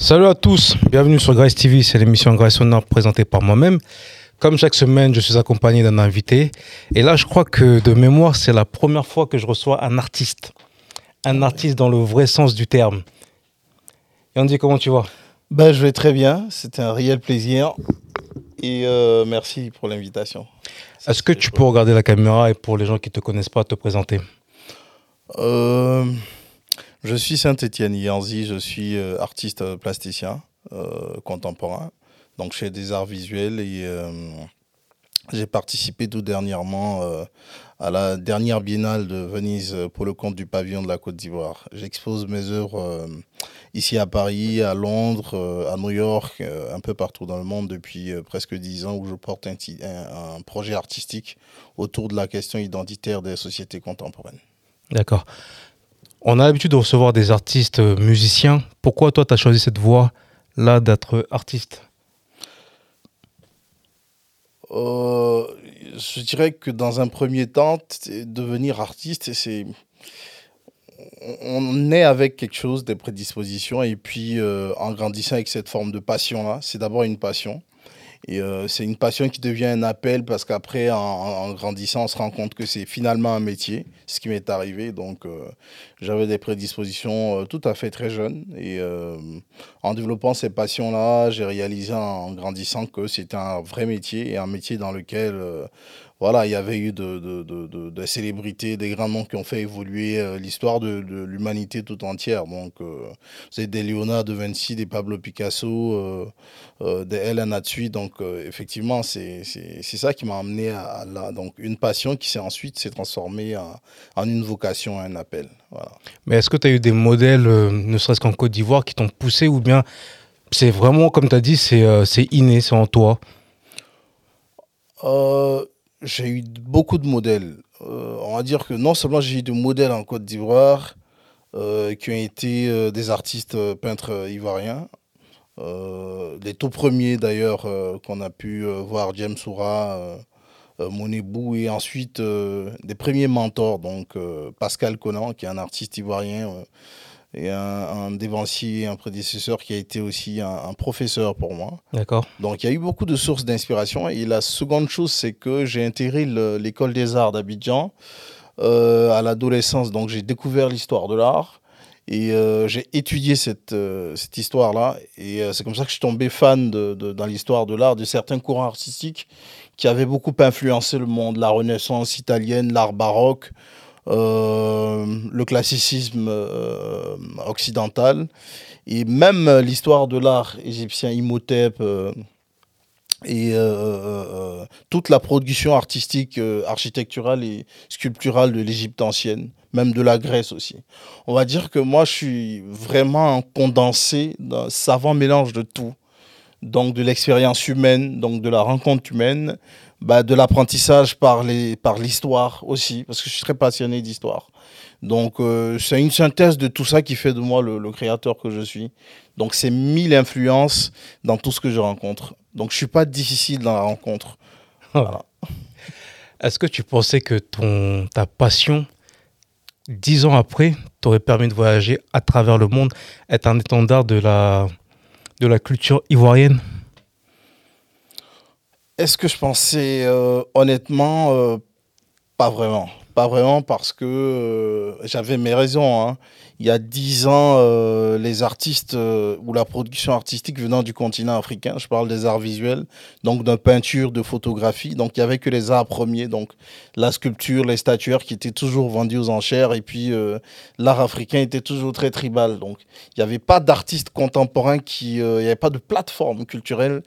Salut à tous, bienvenue sur Grace TV, c'est l'émission Grace Honor présentée par moi-même. Comme chaque semaine, je suis accompagné d'un invité. Et là, je crois que de mémoire, c'est la première fois que je reçois un artiste. Un artiste dans le vrai sens du terme. Yandy, comment tu vas? Ben, Je vais très bien, c'était un réel plaisir. Et euh, merci pour l'invitation. Est-ce que tu peux regarder la caméra et pour les gens qui ne te connaissent pas, te présenter? Euh, Je suis Saint-Étienne Yanzi, je suis euh, artiste plasticien contemporain donc je fais des arts visuels et euh, j'ai participé tout dernièrement euh, à la dernière biennale de Venise pour le compte du pavillon de la Côte d'Ivoire. J'expose mes œuvres euh, ici à Paris, à Londres, à New York, un peu partout dans le monde depuis presque dix ans où je porte un, projet artistique autour de la question identitaire des sociétés contemporaines. D'accord. On a l'habitude de recevoir des artistes musiciens. Pourquoi toi tu as choisi cette voie-là d'être artiste? Euh, je dirais que dans un premier temps, devenir artiste, c'est on est avec quelque chose, des prédispositions, et puis euh, en grandissant avec cette forme de passion-là, c'est d'abord une passion. Et euh, c'est une passion qui devient un appel parce qu'après, en, grandissant, on se rend compte que c'est finalement un métier, ce qui m'est arrivé. Donc, euh, j'avais des prédispositions euh, tout à fait très jeunes. Et en développant ces passions-là, j'ai réalisé en grandissant que c'était un vrai métier et un métier dans lequel voilà, il y avait eu de, de, de, de, célébrités, des grands noms qui ont fait évoluer euh, l'histoire de, l'humanité tout entière. Donc, euh, c'est des Léonard de Vinci, des Pablo Picasso, euh, euh des Hélène Hatsui. Donc, effectivement, c'est ça qui m'a amené à, là. Donc, une passion qui s'est ensuite s'est transformée en, en, une vocation, un appel. Voilà. Mais est-ce que tu as eu des modèles, ne serait-ce qu'en Côte d'Ivoire, qui t'ont poussé ou bien c'est vraiment, comme tu as dit, c'est inné, c'est en toi? J'ai eu beaucoup de modèles. Euh, on va dire que non seulement j'ai eu des modèles en Côte d'Ivoire euh, qui ont été euh, des artistes peintres ivoiriens. les tout premiers d'ailleurs qu'on a pu voir, James Soura, Monebou, et ensuite des premiers mentors, donc Pascal Conan, qui est un artiste ivoirien et un, un dévancier, un prédécesseur qui a été aussi un, professeur pour moi. D'accord. Donc il y a eu beaucoup de sources d'inspiration. Et la seconde chose, c'est que j'ai intégré l'école des arts d'Abidjan euh, à l'adolescence. Donc j'ai découvert l'histoire de l'art. Et euh, j'ai étudié cette, euh, cette histoire-là. Et c'est comme ça que je suis tombé fan de, de dans l'histoire de l'art, de certains courants artistiques qui avaient beaucoup influencé le monde. La Renaissance italienne, l'art baroque, le classicisme euh, occidental et même l'histoire de l'art égyptien Imhotep euh, et toute la production artistique, architecturale et sculpturale de l'Égypte ancienne, même de la Grèce aussi. On va dire que moi, je suis vraiment condensé d'un savant mélange de tout. Donc de l'expérience humaine, donc de la rencontre humaine, bah, de l'apprentissage par les par l'histoire aussi parce que je suis très passionné d'histoire. Donc euh, c'est une synthèse de tout ça qui fait de moi le, créateur que je suis. Donc c'est mille influences dans tout ce que je rencontre. Donc je suis pas difficile dans la rencontre. Voilà. est-ce que tu pensais que ton ta passion dix ans après t'aurait permis de voyager à travers le monde être un étendard de la de la culture ivoirienne? Est-ce que je pensais euh, honnêtement euh, Pas vraiment. Pas vraiment parce que euh, j'avais mes raisons. Hein il y a dix ans, euh, les artistes euh, ou la production artistique venant du continent africain, je parle des arts visuels, donc de peinture, de photographie, donc il y avait que les arts premiers, donc la sculpture, les statuaires qui étaient toujours vendus aux enchères, et puis euh, l'art africain était toujours très tribal, donc il n'y avait pas d'artistes contemporains qui, il n'y avait pas de plateforme culturelle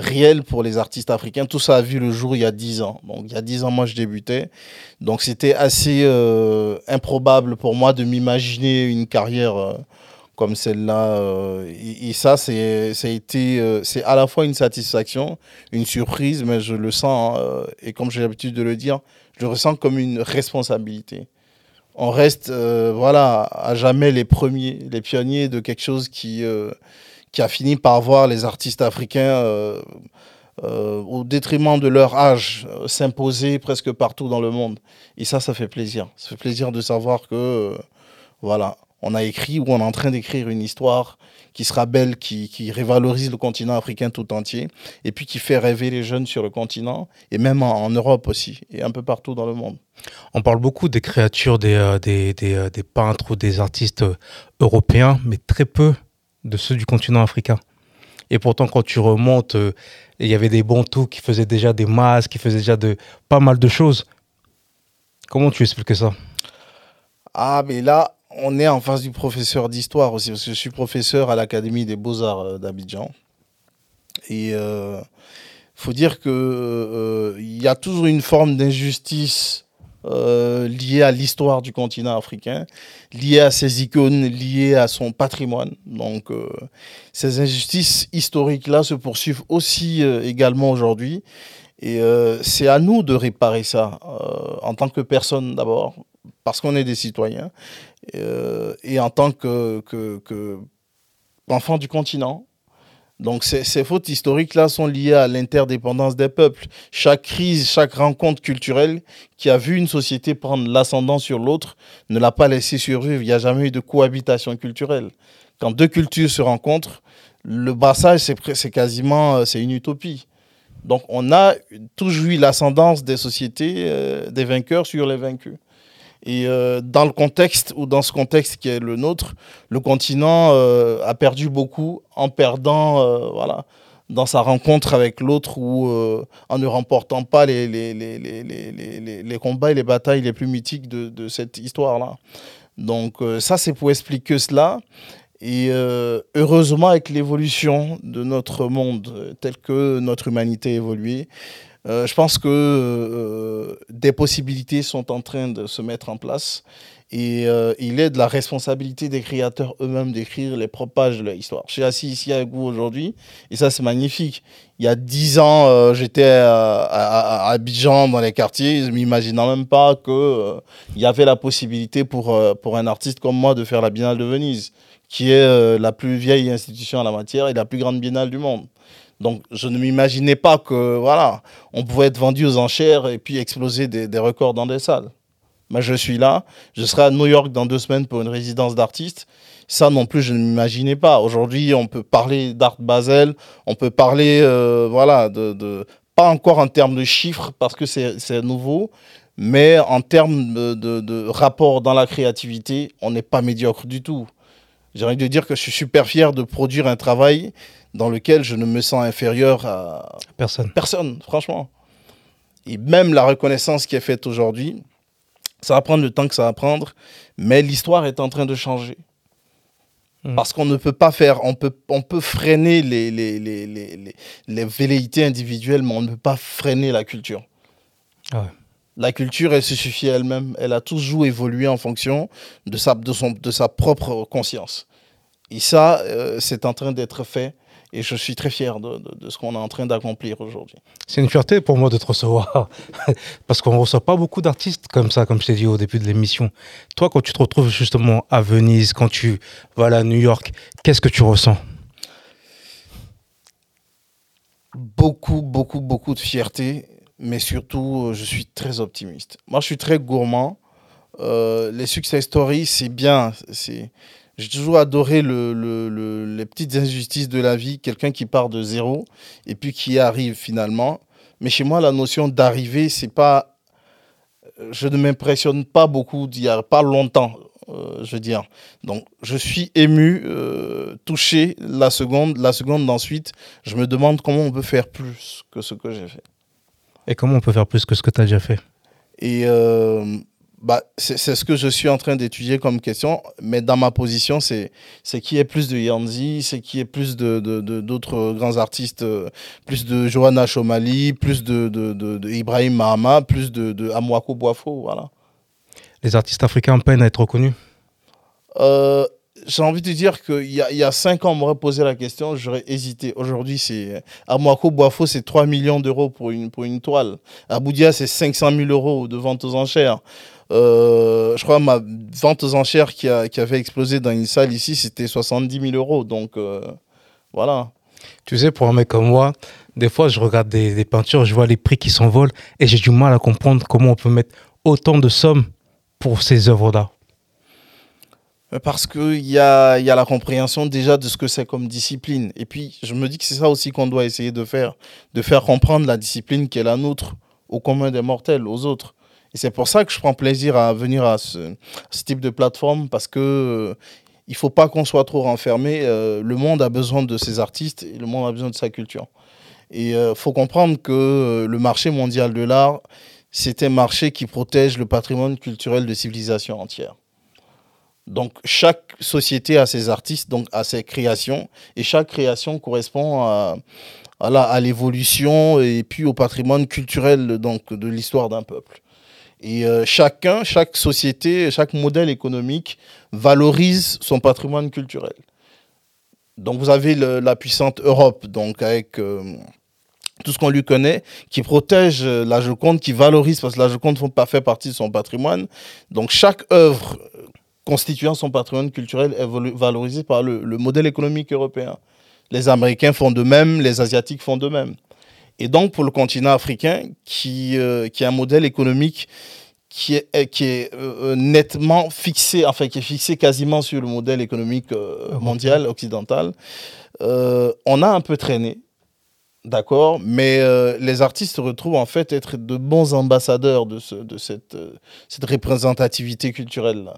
réelle pour les artistes africains. Tout ça a vu le jour il y a dix ans. Donc il y a dix ans, moi je débutais, donc c'était assez improbable pour moi de m'imaginer une carrière euh, comme celle-là. Euh, et, ça, euh, c'est à la fois une satisfaction, une surprise, mais je le sens, hein, et comme j'ai l'habitude de le dire, je le ressens comme une responsabilité. On reste, voilà, à jamais les premiers, les pionniers de quelque chose qui, qui a fini par voir les artistes africains. au détriment de leur âge, s'imposer presque partout dans le monde. Et ça, ça fait plaisir. Ça fait plaisir de savoir que, voilà, on a écrit ou on est en train d'écrire une histoire qui sera belle, qui, qui, révalorise le continent africain tout entier, et puis qui fait rêver les jeunes sur le continent, et même en, Europe aussi, et un peu partout dans le monde. On parle beaucoup des créatures des, euh, des, des, euh, des, peintres ou des artistes euh, européens, mais très peu de ceux du continent africain. Et pourtant, quand tu remontes, il y avait des Bantous qui faisaient déjà des masques, qui faisaient déjà de, pas mal de choses. Comment tu expliques ça? Ah, mais là, on est en face du professeur d'histoire aussi, parce que je suis professeur à l'Académie des Beaux-Arts euh, d'Abidjan. Et il euh, faut dire qu'il euh, y a toujours une forme d'injustice liée à l'histoire du continent africain, liée à ses icônes, liée à son patrimoine. Donc ces injustices historiques-là se poursuivent aussi également aujourd'hui. Et c'est à nous de réparer ça, en tant que personne d'abord, parce qu'on est des citoyens, euh, et en tant que, du continent. Donc ces, fautes historiques-là sont liées à l'interdépendance des peuples. Chaque crise, chaque rencontre culturelle qui a vu une société prendre l'ascendant sur l'autre ne l'a pas laissé survivre. Il n'y a jamais eu de cohabitation culturelle. Quand deux cultures se rencontrent, le brassage, c'est quasiment euh, une utopie. Donc on a toujours eu l'ascendance des sociétés, euh, des vainqueurs sur les vaincus. Et euh, dans le contexte, ou dans ce contexte qui est le nôtre, le continent euh, a perdu beaucoup en perdant, euh, voilà, dans sa rencontre avec l'autre ou en ne remportant pas les, les, les, les, les, combats et les batailles les plus mythiques de, de cette histoire-là. Donc ça, c'est pour expliquer cela. Et heureusement, avec l'évolution de notre monde, tel que notre humanité a évolué, euh, je pense que euh, des possibilités sont en train de se mettre en place. Et euh, il est de la responsabilité des créateurs eux-mêmes d'écrire les propres pages de leur histoire. Je suis assis ici avec vous aujourd'hui, et ça c'est magnifique. Il y a dix ans, j'étais à, Abidjan dans les quartiers, je m'imaginais même pas qu'il il y avait la possibilité pour, pour un artiste comme moi de faire la Biennale de Venise, qui est la plus vieille institution en la matière et la plus grande biennale du monde. Donc, je ne m'imaginais pas que, voilà, on pouvait être vendu aux enchères et puis exploser des, records dans des salles. Mais je suis là. Je serai à New York dans deux semaines pour une résidence d'artiste. Ça non plus, je ne m'imaginais pas. Aujourd'hui, on peut parler d'Art Basel, on peut parler, euh, voilà, de, pas encore en termes de chiffres parce que c'est nouveau, mais en termes de, de, rapport dans la créativité, on n'est pas médiocre du tout. J'ai envie de dire que je suis super fier de produire un travail dans lequel je ne me sens inférieur à personne. Personne, franchement. Et même la reconnaissance qui est faite aujourd'hui, ça va prendre le temps que ça va prendre, mais l'histoire est en train de changer. Hmm. Parce qu'on ne peut pas faire, on peut, on peut freiner les, les, les, les, les velléités individuelles, mais on ne peut pas freiner la culture. Ah la culture, elle se suffit elle-même. Elle a toujours évolué en fonction de sa, de son, de sa propre conscience. Et ça, euh, c'est en train d'être fait et je suis très fier de, ce qu'on est en train d'accomplir aujourd'hui. C'est une fierté pour moi de te recevoir, parce qu'on ne reçoit pas beaucoup d'artistes comme ça, comme je t'ai dit au début de l'émission. Toi, quand tu te retrouves justement à Venise, quand tu vas à New York, qu'est-ce que tu ressens? Beaucoup, beaucoup, beaucoup de fierté, mais surtout, euh, je suis très optimiste. Moi, je suis très gourmand. Euh, les success stories, c'est bien. C'est j'ai toujours adoré le, le, les petites injustices de la vie, quelqu'un qui part de zéro et puis qui arrive finalement. Mais chez moi, la notion d'arriver, c'est pas. Je ne m'impressionne pas beaucoup d'y a pas longtemps, euh, je veux dire. Donc, je suis ému, touché la seconde, la seconde d'ensuite. Je me demande comment on peut faire plus que ce que j'ai fait. Et comment on peut faire plus que ce que tu as déjà fait? Et euh, bah, c'est ce que je suis en train d'étudier comme question, mais dans ma position, c'est qui est plus de Yanzi, c'est qui est plus d'autres de, de, grands artistes, euh, plus de Johanna Chomali, plus de, de, Ibrahim Mahama, plus de, de Amwako Boafo, voilà. Les artistes africains peinent à être reconnus? Euh, j'ai envie de dire qu'il y a, y a cinq ans, on m'aurait posé la question, j'aurais hésité. Aujourd'hui, c'est à Moako Boafo, c'est 3 millions d'euros pour une, pour une toile. À Boudia, c'est 500 000 euros de vente aux enchères. Euh, je crois ma vente aux enchères qui, a, qui, avait explosé dans une salle ici, c'était 70 000 euros. Donc euh, voilà. Tu sais, pour un mec comme moi, des fois, je regarde des, des peintures, je vois les prix qui s'envolent et j'ai du mal à comprendre comment on peut mettre autant de sommes pour ces œuvres-là. Parce qu'il y a, la compréhension déjà de ce que c'est comme discipline. Et puis, je me dis que c'est ça aussi qu'on doit essayer de faire, de faire comprendre la discipline qui est la nôtre au commun des mortels, aux autres. Et c'est pour ça que je prends plaisir à venir à ce, type de plateforme, parce que euh, il faut pas qu'on soit trop renfermé. Euh, le monde a besoin de ses artistes et le monde a besoin de sa culture. Et il euh, faut comprendre que le marché mondial de l'art, c'est un marché qui protège le patrimoine culturel de civilisation entière. Donc chaque société a ses artistes, donc a ses créations, et chaque création correspond à, à l'évolution et puis au patrimoine culturel donc, de l'histoire d'un peuple. Et euh, chacun, chaque société, chaque modèle économique valorise son patrimoine culturel. Donc vous avez la puissante Europe, donc avec euh, tout ce qu'on lui connaît, qui protège la Joconde, qui valorise, parce que la Joconde ne pas fait partie de son patrimoine. Donc chaque œuvre constituant son patrimoine culturel est valorisée par le, le modèle économique européen. Les Américains font de même, les Asiatiques font de même. Et donc, pour le continent africain, qui, euh, qui a un modèle économique qui est, euh, qui est euh, nettement fixé, enfin, qui est fixé quasiment sur le modèle économique mondial, occidental, on a un peu traîné. D'accord, mais les artistes se retrouvent en fait être de bons ambassadeurs de, ce, de cette, cette représentativité culturelle-là.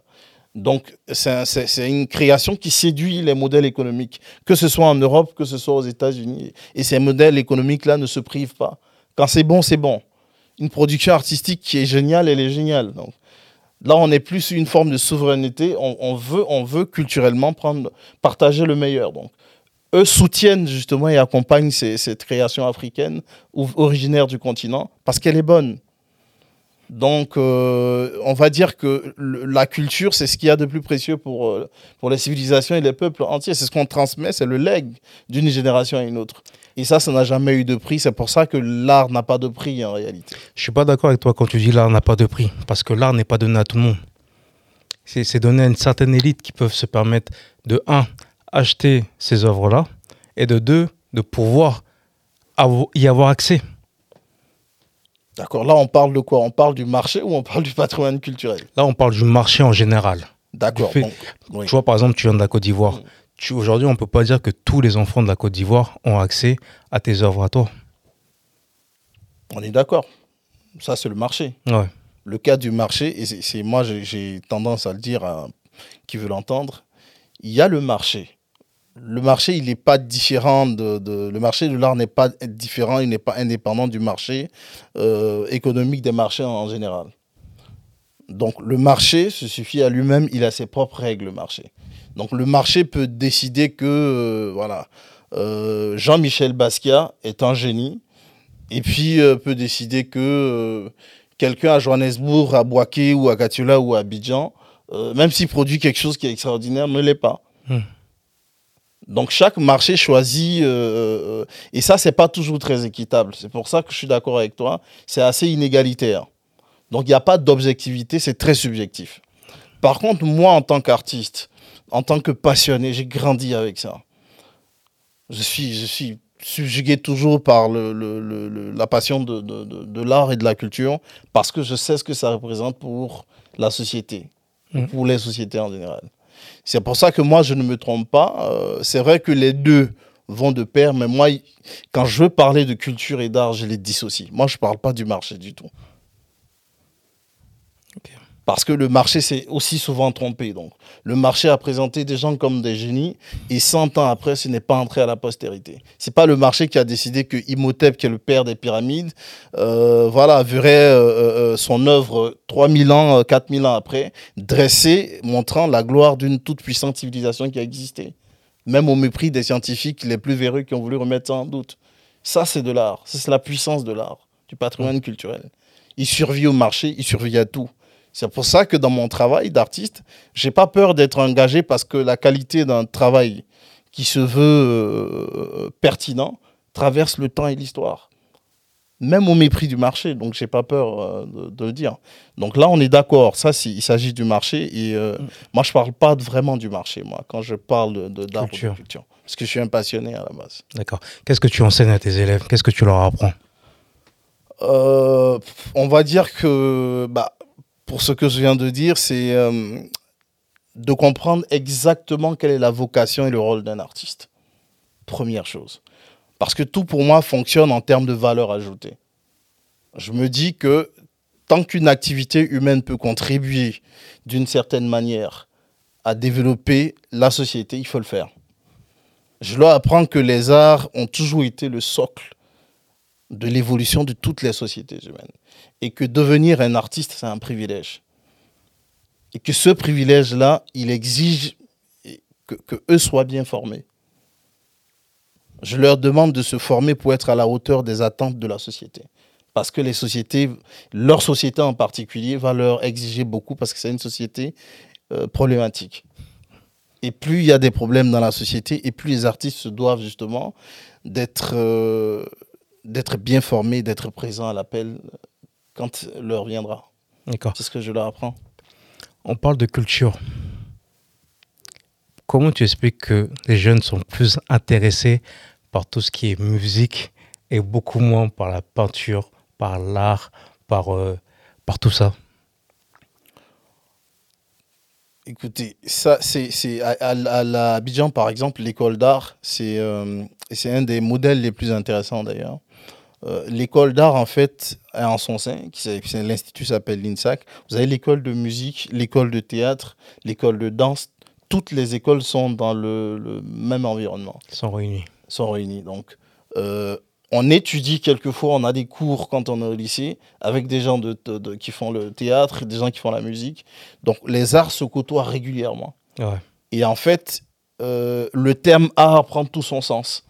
Donc, c'est une création qui séduit les modèles économiques, que ce soit en Europe, que ce soit aux États-Unis. Et ces modèles économiques-là ne se privent pas. Quand c'est bon, c'est bon. Une production artistique qui est géniale, elle est géniale. Donc, là, on est plus une forme de souveraineté. On, veut, on veut culturellement partager le meilleur. Donc, eux soutiennent justement et accompagnent cette création africaine originaire du continent parce qu'elle est bonne. Donc, euh, on va dire que la culture, c'est ce qu'il y a de plus précieux pour, euh, pour les civilisations et les peuples entiers. C'est ce qu'on transmet, c'est le legs d'une génération à une autre. Et ça, ça n'a jamais eu de prix. C'est pour ça que l'art n'a pas de prix en réalité. Je suis pas d'accord avec toi quand tu dis l'art n'a pas de prix. Parce que l'art n'est pas donné à tout le monde. C'est donné à une certaine élite qui peuvent se permettre de, un, acheter ces œuvres-là, et de deux, de pouvoir y avoir accès. D'accord. Là, on parle de quoi? On parle du marché ou on parle du patrimoine culturel? Là, on parle du marché en général. D'accord. Tu vois, par exemple, tu viens de la Côte d'Ivoire. Mm. Aujourd'hui, on ne peut pas dire que tous les enfants de la Côte d'Ivoire ont accès à tes œuvres à toi. On est d'accord. Ça, c'est le marché. Ouais. Le cas du marché, et c'est moi, j'ai tendance à le dire à qui veut l'entendre, il y a le marché le marché, il n'est pas différent de, Le marché de l'art n'est pas différent, il n'est pas indépendant du marché euh, économique des marchés en, général. Donc le marché se suffit à lui-même, il a ses propres règles, le marché. Donc le marché peut décider que, euh, voilà, euh, Jean-Michel Basquiat est un génie, et puis peut décider que quelqu'un à Johannesburg, à Boaké ou à Katula ou à Abidjan, même s'il produit quelque chose qui est extraordinaire, ne l'est pas. Hmm. Donc chaque marché choisit, euh, euh, et ça, c'est pas toujours très équitable. C'est pour ça que je suis d'accord avec toi, c'est assez inégalitaire. Donc il n'y a pas d'objectivité, c'est très subjectif. Par contre, moi, en tant qu'artiste, en tant que passionné, j'ai grandi avec ça. Je suis, je suis subjugué toujours par le, la passion de, de l'art et de la culture, parce que je sais ce que ça représente pour la société, mmh. pour les sociétés en général. C'est pour ça que moi, je ne me trompe pas. Euh, c'est vrai que les deux vont de pair, mais moi, quand je veux parler de culture et d'art, je les dissocie. Moi, je ne parle pas du marché du tout. Parce que le marché s'est aussi souvent trompé. Donc, le marché a présenté des gens comme des génies et 100 ans après, ce n'est pas entré à la postérité. C'est pas le marché qui a décidé que Imhotep, qui est le père des pyramides, euh, voilà, verrait euh, euh, son œuvre 3000 ans, 4000 ans après, dressée, montrant la gloire d'une toute puissante civilisation qui a existé. Même au mépris des scientifiques les plus véreux qui ont voulu remettre ça en doute. Ça, c'est de l'art. C'est la puissance de l'art, du patrimoine culturel. Il survit au marché, il survit à tout. C'est pour ça que dans mon travail d'artiste, j'ai pas peur d'être engagé parce que la qualité d'un travail qui se veut euh, pertinent traverse le temps et l'histoire. Même au mépris du marché, donc j'ai pas peur euh, de, le dire. Donc là, on est d'accord. Ça, il s'agit du marché. Et euh, mm. moi, je parle pas vraiment du marché, moi, quand je parle de, d'art de, culture. Parce que je suis un passionné à la base. D'accord. Qu'est-ce que tu enseignes à tes élèves? Qu'est-ce que tu leur apprends? On va dire que bah, pour ce que je viens de dire, c'est euh, de comprendre exactement quelle est la vocation et le rôle d'un artiste. Première chose. Parce que tout pour moi fonctionne en termes de valeur ajoutée. Je me dis que tant qu'une activité humaine peut contribuer d'une certaine manière à développer la société, il faut le faire. Je dois apprendre que les arts ont toujours été le socle de l'évolution de toutes les sociétés humaines. Et que devenir un artiste, c'est un privilège. Et que ce privilège-là, il exige que, eux soient bien formés. Je leur demande de se former pour être à la hauteur des attentes de la société. Parce que les sociétés, leur société en particulier, va leur exiger beaucoup parce que c'est une société euh, problématique. Et plus il y a des problèmes dans la société, et plus les artistes se doivent justement d'être euh, d'être bien formés, d'être présents à l'appel quand l'heure viendra. D'accord. C'est ce que je leur apprends. On parle de culture. Comment tu expliques que les jeunes sont plus intéressés par tout ce qui est musique et beaucoup moins par la peinture, par l'art, par, euh, par tout ça? Écoutez, ça, c'est à, à, à la Abidjan, par exemple, l'école d'art, c'est euh, un des modèles les plus intéressants d'ailleurs. Euh, l'école d'art, en fait, en son sein, l'institut s'appelle l'INSAC. Vous avez l'école de musique, l'école de théâtre, l'école de danse. Toutes les écoles sont dans le, le même environnement. Ils sont réunis. Sont réunis. Donc, euh, on étudie quelquefois, on a des cours quand on est au lycée avec des gens de, de, de, qui font le théâtre, des gens qui font la musique. Donc, les arts se côtoient régulièrement. Ouais. Et en fait, euh, le terme art prend tout son sens.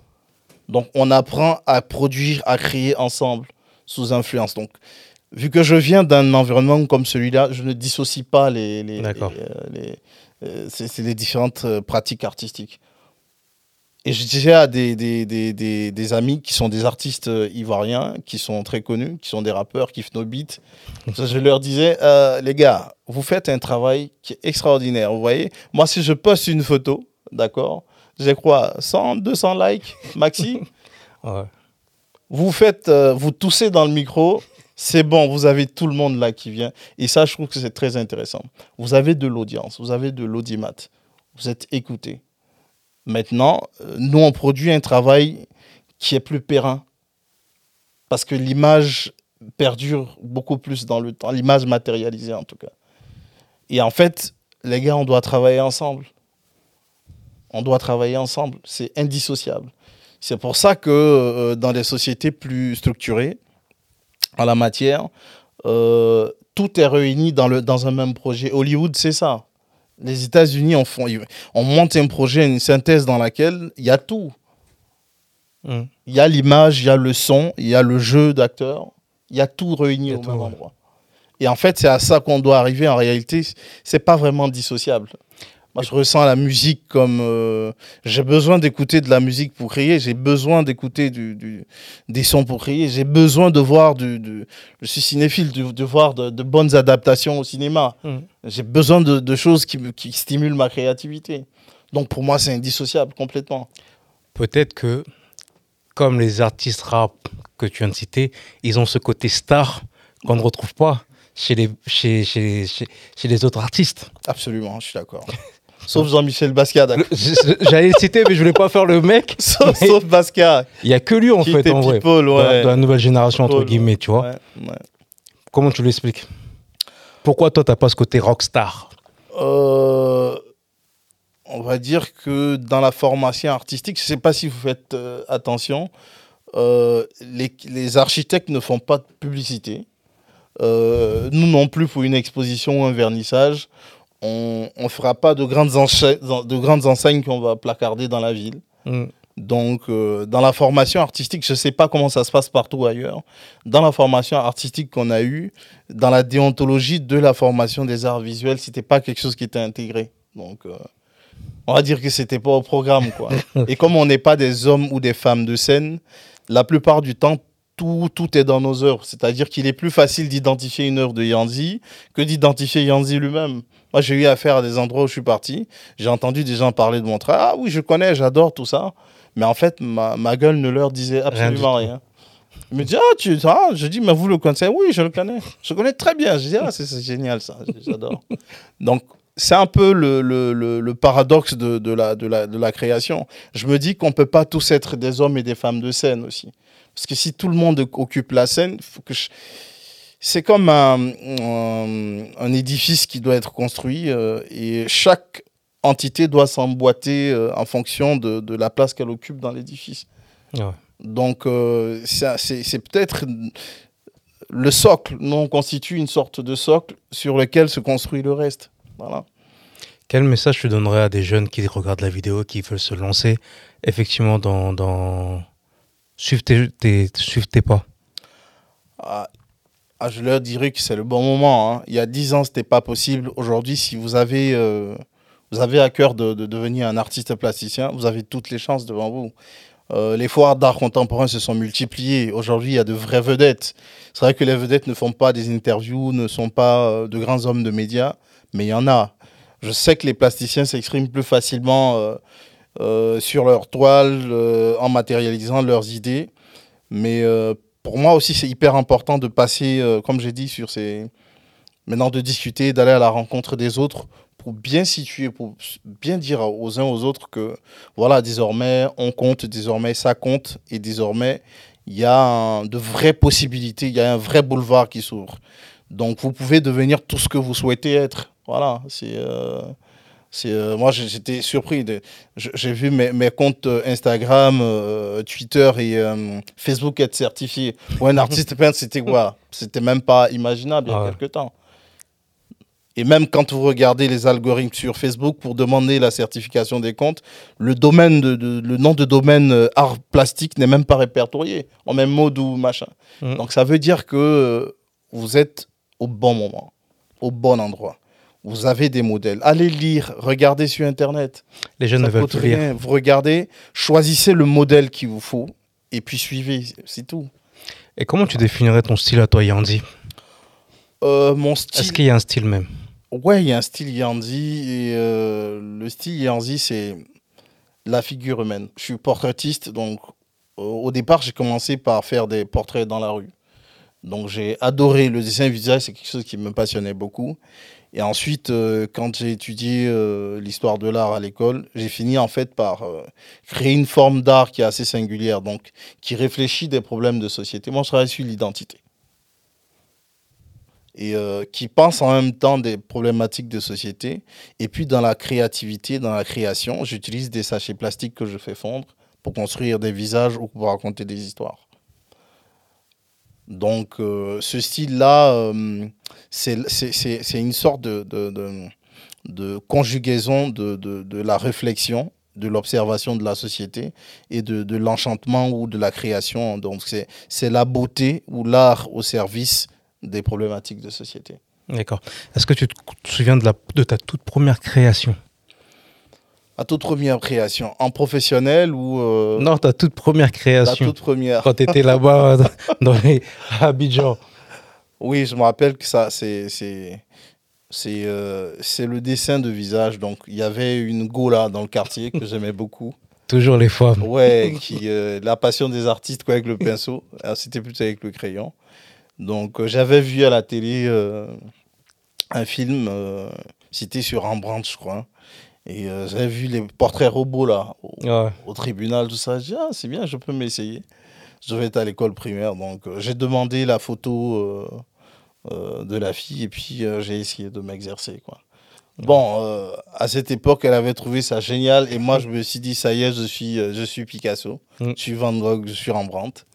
Donc, on apprend à produire, à créer ensemble, sous influence. Donc, vu que je viens d'un environnement comme celui-là, je ne dissocie pas les, les, les, les euh, les différentes euh, pratiques artistiques. Et je disais à des, des, des, des, des amis qui sont des artistes euh, ivoiriens, qui sont très connus, qui sont des rappeurs, qui font nos beats. Je leur disais, euh, les gars, vous faites un travail qui est extraordinaire. Vous voyez, moi, si je poste une photo, d'accord, j'ai quoi 100, 200 likes, maxi ouais. Vous faites, euh, vous toussez dans le micro, c'est bon, vous avez tout le monde là qui vient. Et ça, je trouve que c'est très intéressant. Vous avez de l'audience, vous avez de l'audimat, vous êtes écouté. Maintenant, euh, nous, on produit un travail qui est plus périn. Parce que l'image perdure beaucoup plus dans le temps, l'image matérialisée en tout cas. Et en fait, les gars, on doit travailler ensemble. On doit travailler ensemble. C'est indissociable. C'est pour ça que euh, dans les sociétés plus structurées, en la matière, euh, tout est réuni dans, le, dans un même projet. Hollywood, c'est ça. Les États-Unis, on, font, on monte un projet, une synthèse dans laquelle il y a tout. Mm. Il y a l'image, il y a le son, il y a le jeu d'acteur, il y a tout réuni au tout, même ouais. endroit. Et en fait, c'est à ça qu'on doit arriver. En réalité, c'est pas vraiment dissociable. Moi, je ressens la musique comme euh, j'ai besoin d'écouter de la musique pour créer, j'ai besoin d'écouter du, du- des sons pour créer, j'ai besoin de voir du, du- je suis cinéphile, de, de voir de, de bonnes adaptations au cinéma. Mm. J'ai besoin de, de choses qui, stimulent ma créativité. Donc pour moi, c'est indissociable complètement. Peut-être que, comme les artistes rap que tu viens de citer, ils ont ce côté star qu'on ne retrouve pas chez les, chez, chez, chez, chez les autres artistes. Absolument, je suis d'accord. Sauf Jean-Michel Basquiat, d'accord. J'allais le citer, mais je voulais pas faire le mec. Sauf, Mais- sauf Basquiat. Il y a que lui, en Qui fait, était en vrai. people, ouais. de la nouvelle génération, entre guillemets, tu vois. Ouais, ouais. Comment tu l'expliques? Pourquoi toi, t'as pas ce côté rockstar? Euh, on va dire que dans la formation artistique, je ne sais pas si vous faites euh, attention, euh, les, les architectes ne font pas de publicité. Euh, nous non plus pour une exposition ou un vernissage. On ne fera pas de grandes, enseignes, de grandes enseignes qu'on va placarder dans la ville. Mm. Donc, euh, dans la formation artistique, je ne sais pas comment ça se passe partout ailleurs. Dans la formation artistique qu'on a eue, dans la déontologie de la formation des arts visuels, c'était pas quelque chose qui était intégré. Donc, euh, on va dire que c'était pas au programme, quoi. Et comme on n'est pas des hommes ou des femmes de scène, la plupart du temps, tout, tout est dans nos œuvres. C'est-à-dire qu'il est plus facile d'identifier une œuvre de Yanzi que d'identifier Yanzi lui-même. Moi, j'ai eu affaire à des endroits où je suis parti. J'ai entendu des gens parler de mon travail. Ah oui, je connais, j'adore tout ça. Mais en fait, ma, ma gueule ne leur disait absolument tout. rien. Ils me disent, ah, tu, ah, je dis, mais vous le connaissez? Oui, je le connais. Je le connais très bien. Je dis, ah, c'est génial ça, j'adore. Donc, c'est un peu le, le, le, paradoxe de, de, la, de, la, de la création. Je me dis qu'on ne peut pas tous être des hommes et des femmes de scène aussi. Parce que si tout le monde occupe la scène, faut que c'est comme un, un, édifice qui doit être construit euh, et chaque entité doit s'emboîter euh, en fonction de, de, la place qu'elle occupe dans l'édifice. Donc, euh, c'est peut-être le socle. Nous, on constitue une sorte de socle sur lequel se construit le reste. Voilà. Quel message tu donnerais à des jeunes qui regardent la vidéo, qui veulent se lancer effectivement dans, dans... Suivre, tes, tes, pas? Ah, ah, Je leur dirais que c'est le bon moment. Hein. Il y a dix ans, ce n'était pas possible. Aujourd'hui, si vous avez, euh, vous avez à cœur de, de, devenir un artiste plasticien, vous avez toutes les chances devant vous. Euh, les foires d'art contemporain se sont multipliées. Aujourd'hui, il y a de vraies vedettes. C'est vrai que les vedettes ne font pas des interviews, ne sont pas euh, de grands hommes de médias, mais il y en a. Je sais que les plasticiens s'expriment plus facilement sur leur toile en matérialisant leurs idées. Mais pour moi aussi, c'est hyper important de passer, comme j'ai dit, sur ces. Maintenant, de discuter, d'aller à la rencontre des autres pour bien situer, pour bien dire aux uns aux autres que, voilà, désormais, on compte, désormais, ça compte, et désormais, il y a de vraies possibilités, il y a un vrai boulevard qui s'ouvre. Donc, vous pouvez devenir tout ce que vous souhaitez être. Voilà, c'est... Euh, euh, moi, j'étais surpris. J'ai vu mes, mes, comptes Instagram, euh, Twitter et Facebook être certifiés. Pour un artiste peintre, c'était quoi? C'était même pas imaginable il y a ah quelques temps. Et même quand vous regardez les algorithmes sur Facebook pour demander la certification des comptes, le, domaine de, le nom de domaine euh, art plastique n'est même pas répertorié en même mode ou machin. Mm. Donc ça veut dire que euh, vous êtes au bon moment, au bon endroit. Vous avez des modèles. Allez lire, regardez sur Internet. Les jeunes ne veulent plus lire. Vous regardez, choisissez le modèle qu'il vous faut et puis suivez, c'est tout. Et comment tu définirais ton style à toi, Yandy? Euh, Mon style. Est-ce qu'il y a un style même? Ouais, il y a un style et euh, le style Yanzi, c'est la figure humaine. Je suis portraitiste, donc au départ, j'ai commencé par faire des portraits dans la rue. Donc j'ai adoré le dessin visuel, c'est quelque chose qui me passionnait beaucoup. Et ensuite, euh, quand j'ai étudié euh, l'histoire de l'art à l'école, j'ai fini en fait par créer une forme d'art qui est assez singulière, donc qui réfléchit des problèmes de société. Moi, je travaille sur l'identité et euh, qui pense en même temps des problématiques de société. Et puis dans la créativité, dans la création, j'utilise des sachets plastiques que je fais fondre pour construire des visages ou pour raconter des histoires. Donc euh, ce style-là, euh, c'est une sorte de, conjugaison de, la réflexion de l'observation de la société et de, l'enchantement ou de la création. Donc c'est la beauté ou l'art au service des problématiques de société. D'accord. Est-ce que tu te souviens de ta toute première création? Ma toute première création En professionnel ou... Euh, non, ta toute première création. Ta toute première. Quand tu étais là-bas dans les Abidjan. Oui, je me rappelle que ça, c'est... c'est... Euh, le dessin de visage. Donc, il y avait une gola dans le quartier que j'aimais beaucoup. Toujours les femmes. Ouais, qui, euh, la passion des artistes quoi, avec le pinceau. C'était plutôt avec le crayon. Donc, euh, j'avais vu à la télé euh, un film, euh, cité sur Rembrandt, je crois. Et j'avais vu les portraits robots là, au, tribunal, tout ça. J'ai dit, ah, c'est bien, je peux m'essayer. Je devais être à l'école primaire, donc j'ai demandé la photo de la fille et puis j'ai essayé de m'exercer. quoi. Bon, à cette époque, elle avait trouvé ça génial et moi, je me suis dit, ça y est, je suis, je suis Picasso, mm. je suis Van Gogh, je suis Rembrandt.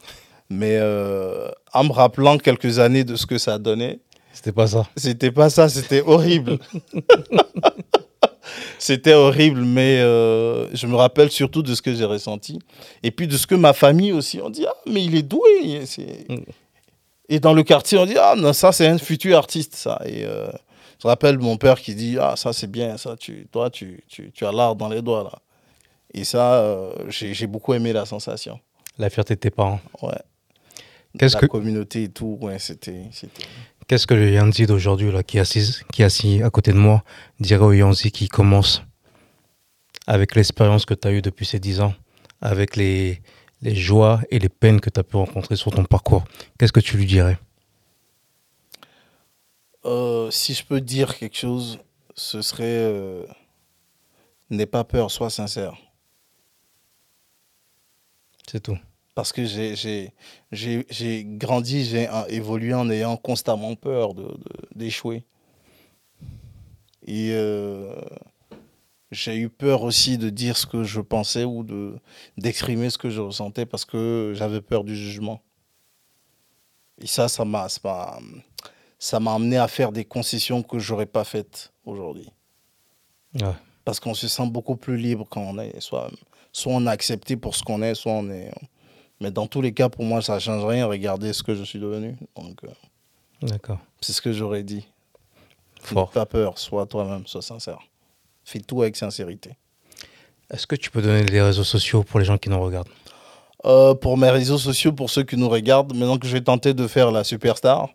Mais euh, en me rappelant quelques années de ce que ça donnait. C'était pas ça. C'était pas ça, c'était horrible. c'était horrible, mais euh, je me rappelle surtout de ce que j'ai ressenti. Et puis de ce que ma famille aussi. On dit, ah, mais il est doué. Et dans le quartier, on dit, ah, non, ça, c'est un futur artiste, ça. Et euh, je rappelle mon père qui dit, ah, ça, c'est bien, ça, tu, toi, tu, tu, tu as l'art dans les doigts, là. Et ça, j'ai beaucoup aimé la sensation. La fierté de tes parents. Ouais. Qu'est-ce la que... communauté et tout, ouais, c'était... Qu'est-ce que le Yanzi d'aujourd'hui, là, qui est, assis, qui est assis à côté de moi, dirait au Yanzi qui commence avec l'expérience que tu as eue depuis ces 10 ans, avec les, les joies et les peines que tu as pu rencontrer sur ton parcours? Qu'est-ce que tu lui dirais? Euh, Si je peux dire quelque chose, ce serait euh, n'aie pas peur, sois sincère. C'est tout. Parce que j'ai- grandi, j'ai évolué en ayant constamment peur de- de- d'échouer. Et euh, j'ai eu peur aussi de dire ce que je pensais ou de d'exprimer ce que je ressentais parce que j'avais peur du jugement. Et ça, ça m'a ça m'a- amené à faire des concessions que j'aurais pas faites aujourd'hui. Ouais. Parce qu'on se sent beaucoup plus libre quand on est soi-même. Soit on est accepté pour ce qu'on est, soit on est. Mais dans tous les cas, pour moi, ça ne change rien. Regardez ce que je suis devenu. Donc, euh, D'accord. c'est ce que j'aurais dit. Fort. N'aie pas peur, sois toi-même, sois sincère. Fais tout avec sincérité. Est-ce que tu peux donner les réseaux sociaux pour les gens qui nous regardent Euh, pour mes réseaux sociaux, pour ceux qui nous regardent, maintenant que je vais tenter de faire la superstar,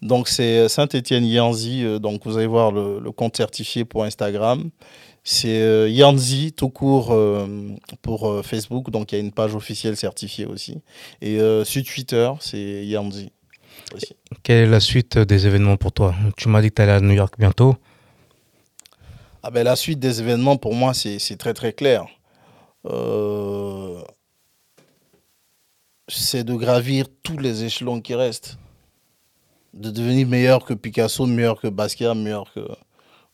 donc c'est Saint-Étienne Yanzi, euh, donc vous allez voir le, le compte certifié pour Instagram. C'est euh, Yanzi tout court euh, pour euh, Facebook, donc il y a une page officielle certifiée aussi. Et sur Twitter, c'est Yanzi aussi. Quelle est la suite des événements pour toi? Tu m'as dit que tu allais à New York bientôt. Ah ben, la suite des événements, pour moi, c'est c'est très très clair. Euh, c'est de gravir tous les échelons qui restent. De devenir meilleur que Picasso, meilleur que Basquiat, meilleur que...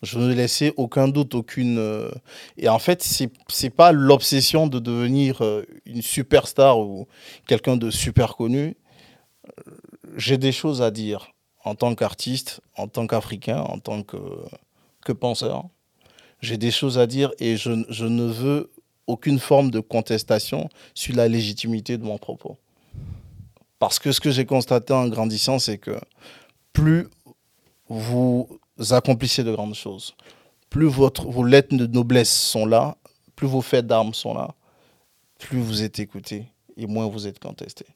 Je ne laissais aucun doute, aucune... euh, Et en fait, c'est c'est pas l'obsession de devenir euh, une superstar ou quelqu'un de super connu. J'ai des choses à dire en tant qu'artiste, en tant qu'Africain, en tant que, que penseur j'ai des choses à dire et je ne veux aucune forme de contestation sur la légitimité de mon propos. Parce que ce que j'ai constaté en grandissant, c'est que plus vous accomplissez de grandes choses, plus vos lettres de noblesse sont là, plus vos faits d'armes sont là, plus vous êtes écouté et moins vous êtes contesté.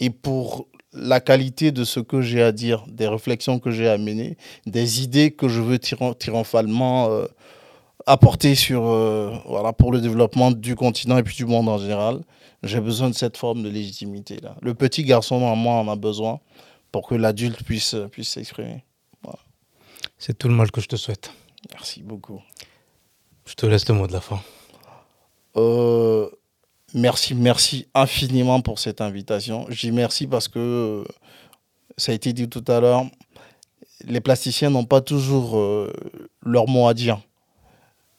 Et pour la qualité de ce que j'ai à dire, des réflexions que j'ai à mener, des idées que je veux triomphalement euh, apporter sur, euh, voilà, pour le développement du continent et puis du monde en général, j'ai besoin de cette forme de légitimité-là. Le petit garçon en moi en a besoin pour que l'adulte puisse puisse s'exprimer. C'est tout le mal que je te souhaite. Merci beaucoup. Je te laisse le mot de la fin. Euh, merci, merci infiniment pour cette invitation. Je dis merci parce que, euh, ça a été dit tout à l'heure, les plasticiens n'ont pas toujours euh, leur mot à dire.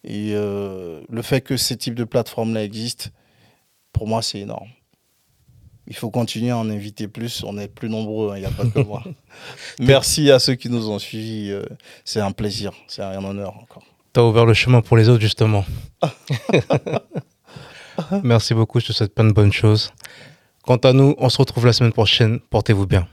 Et euh, le fait que ce type de plateforme-là existe, pour moi, c'est énorme. Il faut continuer à en inviter plus. On est plus nombreux, hein, il n'y a pas que moi. Merci à ceux qui nous ont suivis. euh, c'est un plaisir, c'est un honneur encore. Tu as ouvert le chemin pour les autres, justement. Merci beaucoup, je te souhaite plein de bonnes choses. Quant à nous, on se retrouve la semaine prochaine. Portez-vous bien.